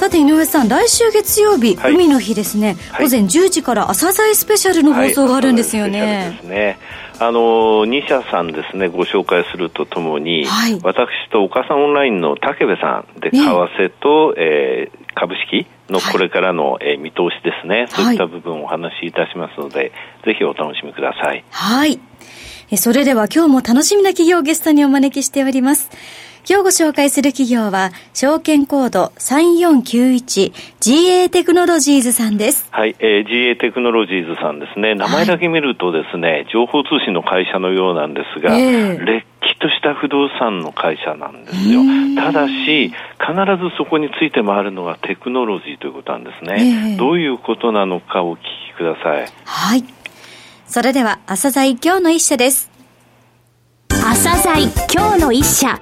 さて井上さん来週月曜日、はい、海の日ですね、はい、午前10時から朝鮮スペシャルの放送があるんですよね、ね。あの2社さんですねご紹介するとともに、私と岡さんオンラインの武部さんで為替と、ねえー、株式のこれからの、えー、見通しですね、そういった部分をお話しいたしますので、ぜひお楽しみください。はい。それでは今日も楽しみな企業をゲストにお招きしております。今日ご紹介する企業は、証券コード 3491GA テクノロジーズさんです。はい、えー、GA テクノロジーズさんですね。名前だけ見るとですね、はい、情報通信の会社のようなんですが、えー、れっきとした不動産の会社なんですよ。ただし、必ずそこについて回るのがテクノロジーということなんですね。えー、どういうことなのかお聞きください。はい。それでは、朝鮮今日の一社です。朝鮮今日の一社。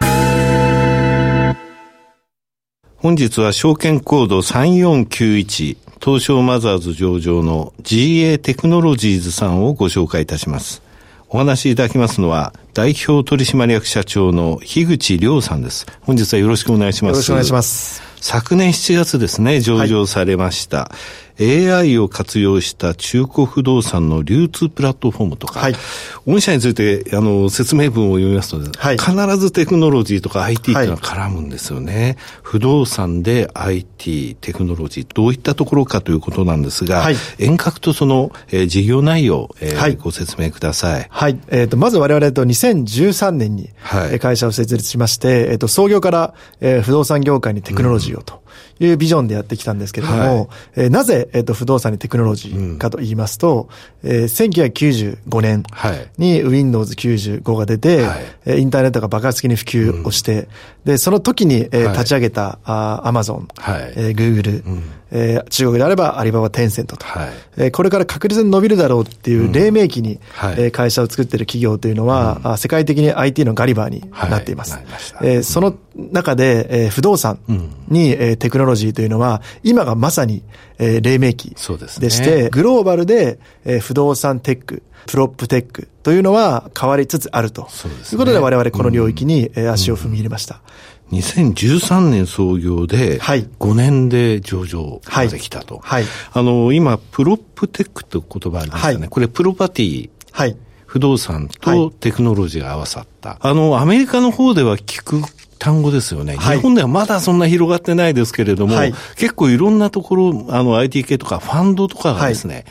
本日は証券コード3491東証マザーズ上場の GA テクノロジーズさんをご紹介いたします。お話しいただきますのは、代表取締役社長の樋口亮さんです。本日はよろしくお願いします。よろしくお願いします。昨年7月ですね、上場されました。はい AI を活用した中古不動産の流通プラットフォームとか、はい、御社についてあの説明文を読みますと、はい、必ずテクノロジーとか IT っていうのは絡むんですよね。はい、不動産で IT、テクノロジー、どういったところかということなんですが、はい、遠隔とその、えー、事業内容、えーはい、ご説明ください。はい。えっ、ー、と、まず我々と2013年に、はい、会社を設立しまして、えっ、ー、と、創業から、えー、不動産業界にテクノロジーをと。いうビジョンでやってきたんですけれども、はい、えー、なぜ、えっ、ー、と、不動産にテクノロジーかと言いますと、うん、えー、1995年に Windows 95が出て、はい、インターネットが爆発的に普及をして、うん、で、その時に、えー、立ち上げた、あ Amazon、はい、えー、Google、うんえー、中国であればアリババ、テンセントと、はい、えー、これから確実に伸びるだろうっていう黎明期に、うんはい、えー、会社を作っている企業というのは、うん、世界的に IT のガリバーになっています。はい、えー、その中で、えー、不動産に、えー、テクノロジーというのは、今がまさに、えー、黎明期でして、ね、グローバルで、えー、不動産テック、プロップテックというのは変わりつつあると。そうですね、いうことで我々この領域に、うん、足を踏み入れました。うん2013年創業で、5年で上場できたと。はい。あの、今、プロップテックという言葉ありますよね。はい、これ、 property。はい。不動産とテクノロジーが合わさった。はい、あの、アメリカの方では聞く単語ですよね。はい、日本ではまだそんな広がってないですけれども、はい、結構いろんなところ、あの、IT 系とかファンドとかがですね、はい、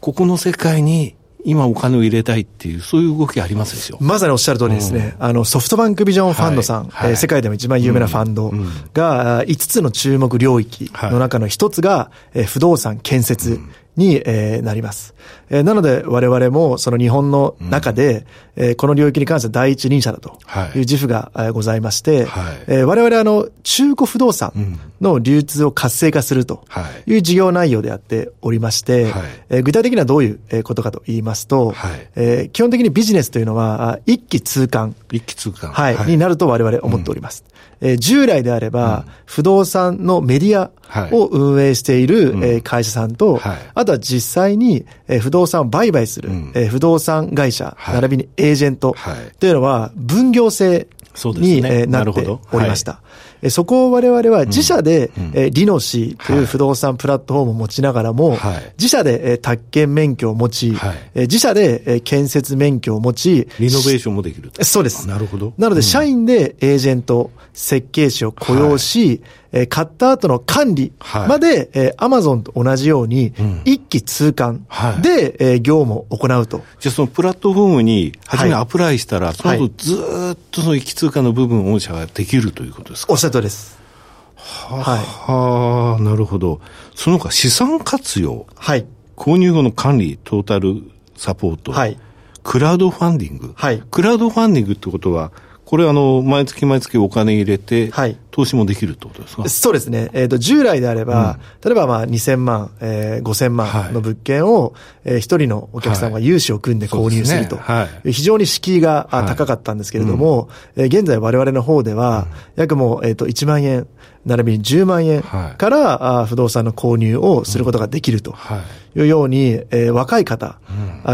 ここの世界に今お金を入れたいっていう、そういう動きありますでしょまさにおっしゃる通りですね。うん、あの、ソフトバンクビジョンファンドさん、はい。はい、世界でも一番有名なファンドが、5つの注目領域の中の一つが、不動産建設に、えー、なります。えー、なので我々もその日本の中で、うん、えー、この領域に関しては第一人者だとい。う自負が、はい、ございまして、はい、えー、我々あの中古不動産の流通を活性化するとい。う事業内容でやっておりまして、はい、えー、具体的にはどういうことかと言いますと、はい、えー、基本的にビジネスというのは一気通貫。一気通貫。はい。になると我々思っております。うん、えー、従来であれば、不動産のメディアを運営している、え会社さんと、はい、あとは実際に、え不動産を売買する、うん、え不動産会社、はい、並びにエージェント。というのは分業制に、ね、なっておりました。はい、そこを我々は自社で、うん、えリノシーという不動産プラットフォームを持ちながらも、はい、自社で、え宅建免許を持ち、はい、え自社で、え建設免許を持ち、リノベーションもできるそうです。なるほど。なので、社員でエージェント、設計士を雇用し、えー、買った後の管理まで、はい、えー、アマゾンと同じように、一気通貫で、はい、えー、業務を行うと。じゃあそのプラットフォームに初めアプライしたら、はい、その後ずっとその一気通貫の部分を御社ができるということですか？おっしゃるとりです。はあ、はい、なるほど。その他資産活用。はい。購入後の管理、トータルサポート。はい。クラウドファンディング。はい。クラウドファンディングってことは、これあの、毎月毎月お金入れて、はい。投資もできるってことですか？そうですね。えっ、ー、と、従来であれば、うん、例えばまあ2000万、えー、5000万の物件を、えー、一人のお客さんが融資を組んで購入すると。はい、非常に敷居が高かったんですけれども、はい、えー、現在我々の方では、約もう、えっ、ー、と、1万円、並びに10万円から、はい、不動産の購入をすることができるとい。うように、えー、若い方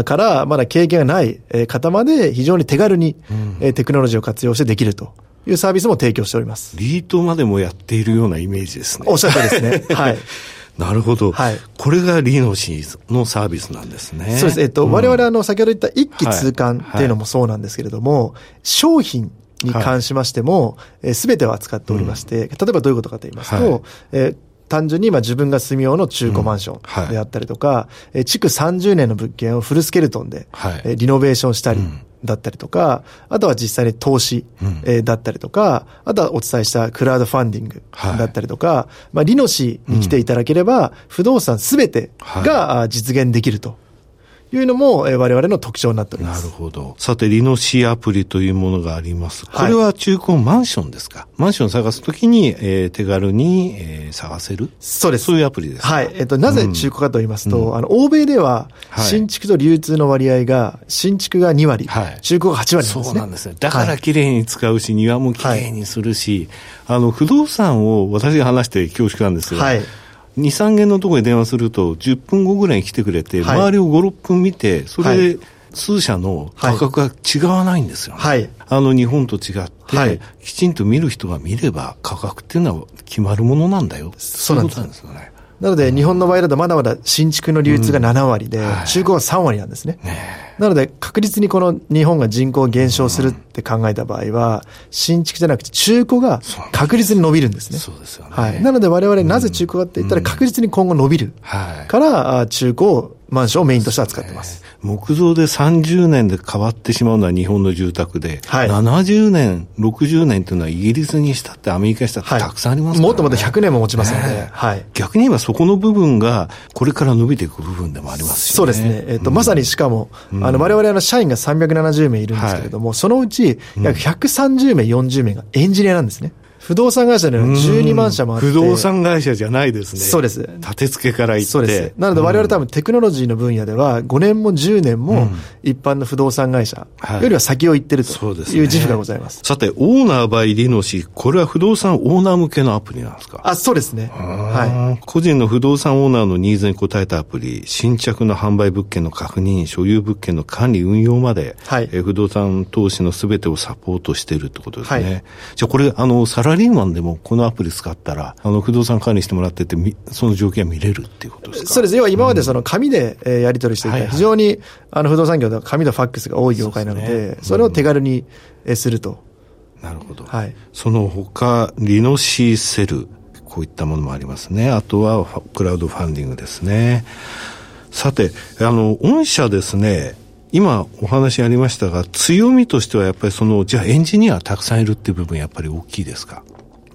からまだ経験がない方まで非常に手軽に、うん、テクノロジーを活用してできるというサービスも提供しております。リートまでもやっているようなイメージですね。おっしゃったですね。はい。なるほど。はい。これがリノシーのサービスなんですね。そうです。えっと、うん、我々あの、先ほど言った一気通貫っていうのもそうなんですけれども、はいはい、商品に関しましても、す、べ、てを扱っておりまして、うん、例えばどういうことかと言いますと、はい、えー単純に今自分が住みようの中古マンションであったりとか、うんはい、築30年の物件をフルスケルトンで、はい、リノベーションしたり、だったりとか、あとは実際に投資、えだったりとか、あとはお伝えしたクラウドファンディングだったりとか、はい、まあ、リノシーに来ていただければ、不動産すべてが実現できると。いうのも、えー、我々の特徴になっております。なるほど。さて、リノシーアプリというものがあります。これは中古マンションですか、はい、マンションを探すときに、えー、手軽に、えー、探せる？そうです。そういうアプリですはい。えっ、ー、と、なぜ中古かと言いますと、うん、あの、欧米では、新築と流通の割合が、新築が2割、はい、中古が8割なんですね。そうなんですね。だから綺麗に使うし、庭も綺麗にするし、あの、不動産を私が話して恐縮なんですが、はい2、3件のところに電話すると、10分後ぐらいに来てくれて、はい、周りを5、6分見て、それで、数社の価格が違わないんですよね。はい、あの日本と違って、はい、きちんと見る人が見れば価格っていうのは決まるものなんだよ。そうなんですよね。なので、日本の場合だとまだまだ新築の流通が7割で、中古は3割なんですね。なので、確実にこの日本が人口減少するって考えた場合は、新築じゃなくて中古が確実に伸びるんですね。そうですよね。はい。なので我々なぜ中古かって言ったら確実に今後伸びるから、中古をマンションをメインとして扱ってます。木造で30年で変わってしまうのは日本の住宅で、はい、70年、60年というのはイギリスにしたってアメリカにしたってたくさんありますから、ね。はい、もっともっと100年も持ちますので、ね、はい、逆に言えばそこの部分がこれから伸びていく部分でもありますし、ね、そうですね。えっ、ー、と、うん、まさにしかも、うん、あの、我々の社員が370名いるんですけれども、はい、そのうち約130名、40名がエンジニアなんですね。不動産会社では12万社もあって。不動産会社じゃないですね。そうです。立て付けから行って。そうです。なので我々多分テクノロジーの分野では5年も10年も一般の不動産会社よりは先を行ってるという自負がございます。さて、オーナーバイリノシー、これは不動産オーナー向けのアプリなんですか？あ、そうですね。はい。個人の不動産オーナーのニーズに応えたアプリ、新着の販売物件の確認、所有物件の管理運用まで、はい、え不動産投資のすべてをサポートしているってことですね。はい、じゃあこれ、あの、サラリーマンでもこのアプリ使ったら、あの、不動産管理してもらってて、その条件見れるっていうことですか？そうです。要は今までその紙でやり取りしていた、非常に、あの、不動産業では紙とファックスが多い業界なので、それを手軽にすると。なるほど。はい。その他、リノシーセル、こういったものもありますね。あとは、クラウドファンディングですね。さて、あの、御社ですね、今お話ありましたが、強みとしてはやっぱりその、じゃあエンジニアたくさんいるっていう部分やっぱり大きいですか？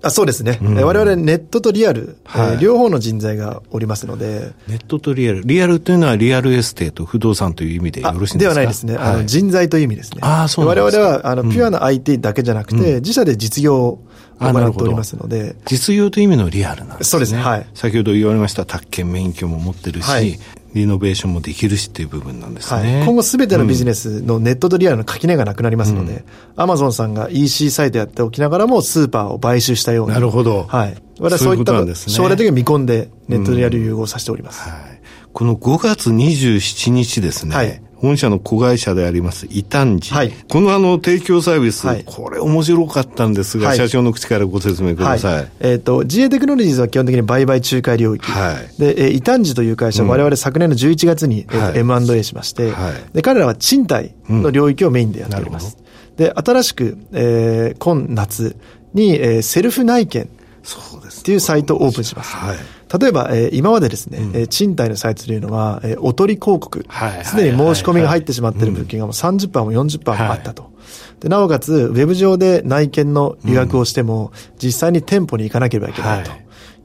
あそうですね、うん、我々ネットとリアル、はい、両方の人材がおりますので。ネットとリアル。リアルというのは real estate、不動産という意味でよろしいんですか？ではないですね。はい、あの人材という意味ですね。あそう我々はあの、ピュアな IT だけじゃなくて、うん、自社で実業を行っておりますので。実業という意味のリアルなんですね。そうですね。はい。先ほど言われました宅建免許も持ってるし、はいリノベーションもできるしっていう部分なんですね。はい、今後すべてのビジネスのネットとリアルの垣根がなくなりますので、アマゾンさんが EC サイトやっておきながらもスーパーを買収したような。なるほど。はい。我々そういった将来的に見込んでネットとリアル融合させております。うん、はい。この5月27日ですね。はい。本社の子会社であります、異端児。はい、このあの、提供サービス、はい、これ面白かったんですが、はい、社長の口からご説明ください。えっ、ー、と、GA テクノロジーズは基本的に売買仲介領域。はい、で、えー、異端児という会社、うん、我々昨年の11月に、えー、M&A しまして、はい、で、彼らは賃貸の領域をメインでやっております。うん、で、新しく、えー、今夏に、えー、セルフ内見。そうです。っていうサイトをオープンします。はい。例えば、えー、今までですね、うん、賃貸のサイトというのは、えー、おとり広告、すでに申し込みが入ってしまっている物件がもう30%も40%もあったと。でなおかつ、ウェブ上で内見の予約をしても、うん、実際に店舗に行かなければいけないと。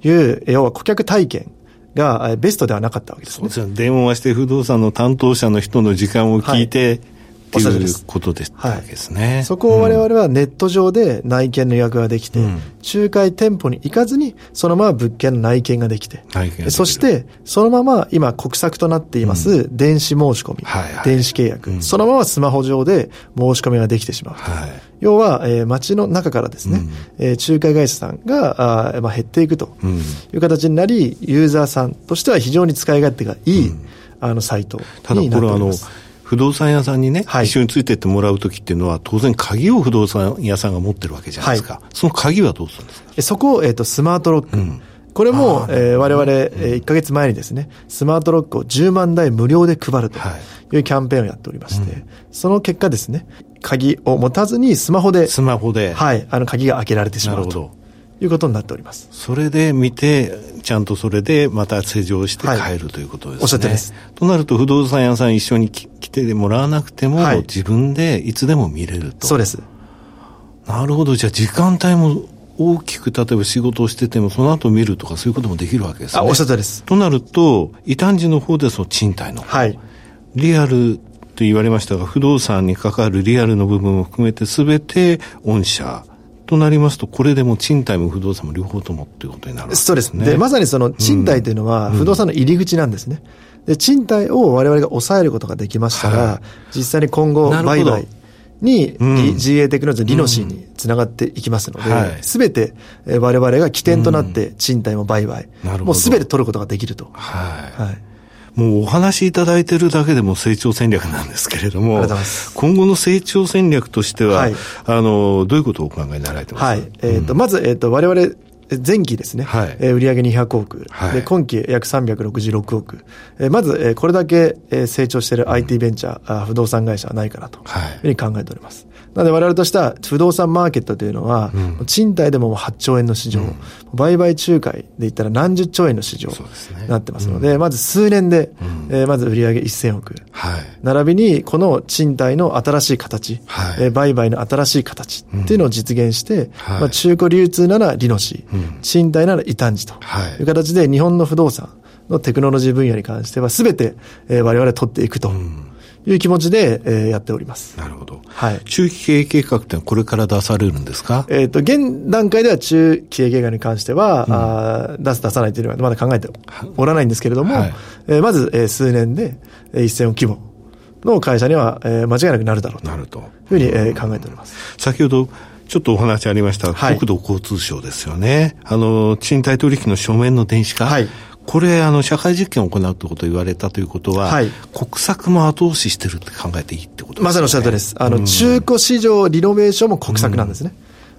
い。う、はい、要は顧客体験がベストではなかったわけですね。そうですね。電話して不動産の担当者の人の時間を聞いて、はいっていうことでったわけですね、はい。そこを我々はネット上で内見の予約ができて、うん、仲介店舗に行かずに、そのまま物件の内見ができて、そして、そのまま今国策となっています、電子申し込み、はいはい、電子契約、うん、そのままスマホ上で申し込みができてしまう。はい、要は、えー、街の中からですね、うん、えー、仲介会社さんがあ、まあ、減っていくという形になり、ユーザーさんとしては非常に使い勝手がいい、あのサイトになっております。ただこれあの不動産屋さんにね、はい、一緒についてってもらうときっていうのは、当然鍵を不動産屋さんが持ってるわけじゃないですか。はい、その鍵はどうするんですか？そこを、えっ、ー、と、スマートロック。うん。これも、えー、我々、えー、1ヶ月前にですね、スマートロックを10万台無料で配るというキャンペーンをやっておりまして、はいうん、その結果ですね、鍵を持たずにスマホで、スマホで、はい、あの鍵が開けられてしまうと。いうことになっております。それで見て、ちゃんとそれでまた施錠して帰る、ということですね。おっしゃってます。となると、不動産屋さん一緒に来てもらわなくても、はい、自分でいつでも見れると。そうです。なるほど。じゃあ時間帯も大きく例えば仕事をしてても、その後見るとかそういうこともできるわけですね。あ、おっしゃったです。となると、異端児の方でその賃貸のはい。リアルと言われましたが、不動産に関わるリアルの部分を含めてすべて御社となりますと、これでも賃貸も不動産も両方ともっていうことになる、ね、そうです。で、まさにその賃貸というのは不動産の入り口なんですね。で、賃貸を我々が抑えることができましたら、はい、実際に今後、売買に、うん、GA テクノロジー、リノシーにつながっていきますので、す、べ、い、て我々が起点となって賃貸も売買、うん、もうすべて取ることができると。はい。はいもうお話しいただいてるだけでも成長戦略なんですけれども、今後の成長戦略としては、はい、あの、どういうことをお考えになられてますか？はい。えっ、ー、と、うん、まず、えっ、ー、と、我々、前期ですね、はい、えー、売上200億、はい、で今期約366億、えー、まず、えー、これだけ、えー、成長している IT ベンチャー、うん、不動産会社はないかなと。いうふうに考えております。なので我々としては不動産マーケットというのは、うん、賃貸でも8兆円の市場、うん、売買仲介で言ったら何十兆円の市場になってますので、うん、まず数年で、えー、まず売上1000億、はい、並びにこの賃貸の新しい形、はい、えー、売買の新しい形っていうのを実現して、はい、まあ、中古流通ならリノシー、賃貸なら異端児とい。う形で日本の不動産のテクノロジー分野に関しては全て、えー、我々取っていくと。いう気持ちで、えー、やっております。なるほど。はい。中期経営計画ってこれから出されるんですか？えっ、と、現段階では中期経営計画に関しては、うん、あ出す出さないというのはまだ考えておらないんですけれども、はい、えー、まず、えー、数年で、えー、1000億規模の会社には、えー、間違いなくなるだろうと。なると。いうふうに、えー、考えております。先ほど、ちょっとお話ありました、はい、国土交通省ですよね。あの、賃貸取引の書面の電子化。はい。これ、あの、社会実験を行うということを言われたということは、はい、国策も後押ししてるって考えていいってことですか、ね、まさにおっしゃるとりです。あの、中古市場リノベーションも国策なんですね。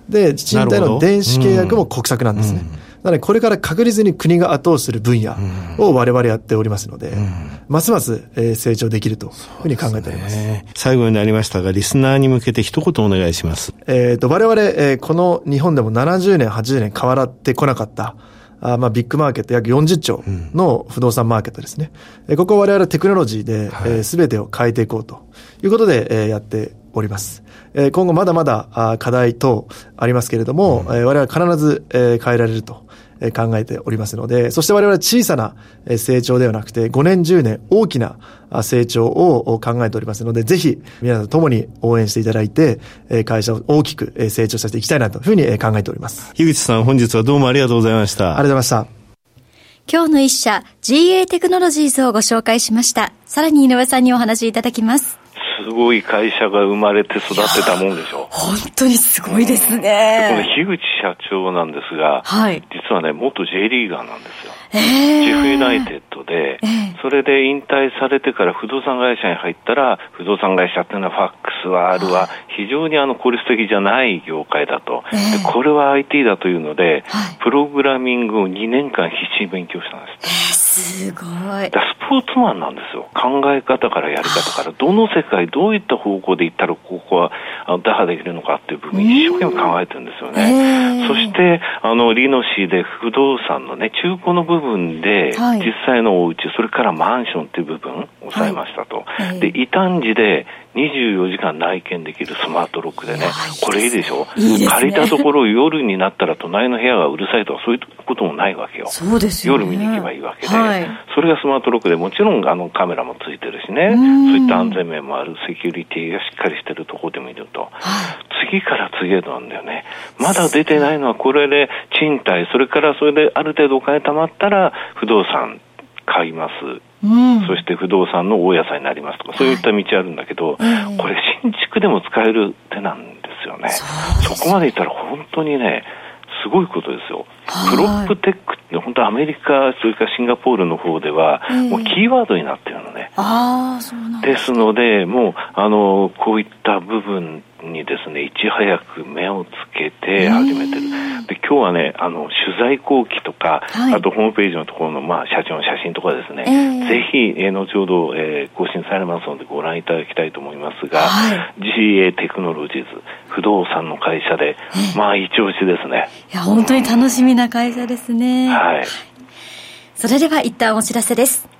うん、で、賃貸の電子契約も国策なんですね。うんなので、これから確実に国が後押しする分野を我々やっておりますので、うん、ますます成長できるというふうに考えております。すね、最後になりましたが、リスナーに向けて一言お願いします。えっ、と、我々、えー、この日本でも70年、80年変わってこなかった、あまあ、ビッグマーケット約40兆の不動産マーケットですね。うん、ここを我々テクノロジーで、はい、えー、全てを変えていこうということで、えー、やっております。えー、今後まだまだ課題等ありますけれども、うん、えー、我々は必ず、えー、変えられると考えておりますので、そして我々は小さな成長ではなくて、5年、10年、大きな成長を考えておりますので、ぜひ皆さんと共に応援していただいて、会社を大きく成長させていきたいなというふうに考えております。樋口さん、本日はどうもありがとうございました。ありがとうございました。今日の一社、GA テクノロジーズをご紹介しました。さらに井上さんにお話しいただきます。すごい会社が生まれて育ってたもんでしょ。本当にすごいですね。この樋口社長なんですが、はい、実はね、元 J リーガーなんですよ。えー、ジェフユナイテッドで、えー、それで引退されてから不動産会社に入ったら、不動産会社っていうのはファックスはあるは、非常にあの効率的じゃない業界だと、えー、でこれは IT だというので、はい、プログラミングを2年間必死に勉強したんです。すごい。スポーツマンなんですよ。考え方からやり方から、どの世界、どういった方向でいったら、ここは打破できるのかっていう部分、一生懸命考えてるんですよね。そして、あの、リノシーで不動産のね、中古の部分で、実際のお家、それからマンションっていう部分、抑えましたと。はい、で、異端児で、24時間内見できるスマートロックでね、これいいでしょ？いいね、借りたところ夜になったら隣の部屋がうるさいとかそういうこともないわけよ。そうですよ、ね、夜見に行けばいいわけで、はい、それがスマートロックでもちろんあのカメラもついてるしね、そういった安全面もあるセキュリティがしっかりしてるところで見ると、はい、次から次へとなんだよね。まだ出てないのはこれで賃貸、それからそれである程度お金貯まったら不動産買います。うん、そして不動産の大家さんになりますとか、そういった道あるんだけど、はい、これ新築でも使える手なんですよね。そこまでいったら本当にね、すごいことですよ。プロップテックって本当アメリカ、それからシンガポールの方では、もうキーワードになってるのね。です、ので、もう、あの、こういった部分にですね、いち早く目をつけて始めてる。で、今日はね、あの、取材後期とか、はい、あとホームページのところの、まあ、社長の写真とかですね、えー、ぜひ、えー、後ほど、えー、更新されますのでご覧いただきたいと思いますが、はい、GA テクノロジーズ、不動産の会社で、まあ、一押しですね。いや、本当に楽しみな会社ですね。はい。それでは一旦お知らせです。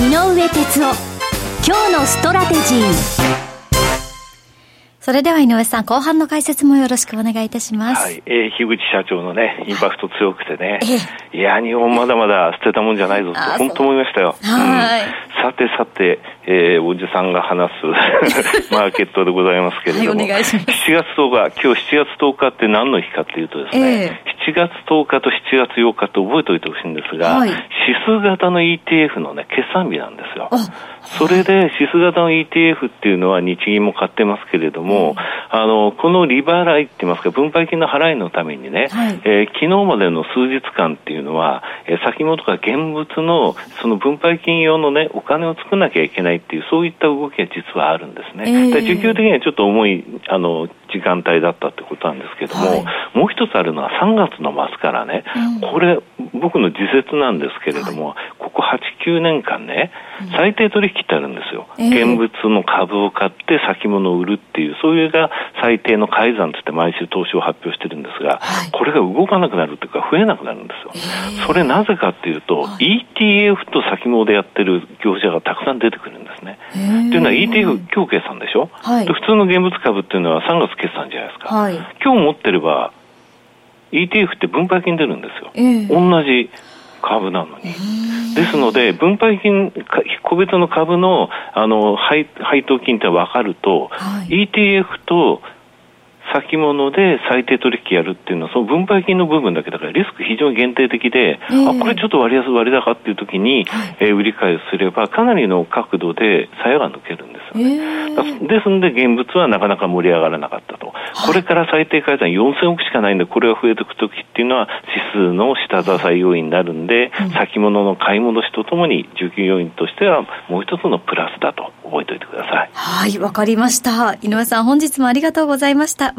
井上哲夫今日のストラテジーそれでは井上さん、後半の解説もよろしくお願いいたします。はい。えー、樋口社長のね、インパクト強くてね、いや、日本まだまだ捨てたもんじゃないぞって、本当思いましたよ。はい、うん。さてさて、えー、おじさんが話す マーケットでございますけれども、はい、お願いします。7月10日、今日7月10日って何の日かっていうとですね、えー、7月10日と7月8日って覚えておいてほしいんですが、はい、指数型の ETF のね、決算日なんですよ。それで指数型の ETF っていうのは日銀も買ってますけれども、うん、あの、この利払いって言いますか、分配金の払いのためにね、はい、えー、昨日までの数日間っていうのは、えー、先物とか現物のその分配金用のね、お金を作らなきゃいけないっていう、そういった動きが実はあるんですね。えー、で需給的にはちょっと重い、あの、時間帯だったってことなんですけども、はい、もう一つあるのは3月の末からね、うん、これ、僕の自説なんですけれども、はい、ここ8、9年間ね、最低取引ってあるんですよ。えー、現物の株を買って先物を売るっていう、そういうが最低の改ざんってって毎週投資を発表してるんですが、はい、これが動かなくなるというか増えなくなるんですよ。えー、それなぜかっていうと、はい、ETF と先物でやってる業者がたくさん出てくるんですね。えー、っていうのは ETF 今日計算でしょ、はい、で普通の現物株っていうのは3月決算じゃないですか。はい、今日持ってれば ETF って分配金出るんですよ。えー、同じ株なのに。ですので、分配金、個別の株のあの配配当金って分かると、はい、ETF と先物で最低取引やるっていうのは、その分配金の部分だけだから、リスク非常に限定的で、えー、あこれちょっと割安、割高っていう時に、はい、えー、売り買いすれば、かなりの角度で鞘が抜けるんですよね。えー、ですので、現物はなかなか盛り上がらなかったと。はい、これから最低改ざん4000億しかないんで、これが増えていく時っていうのは、指数の下支え要因になるんで、うん、先物の買い戻しとともに、需給要因としては、もう一つのプラスだと覚えておいてください。はい、わかりました。井上さん、本日もありがとうございました。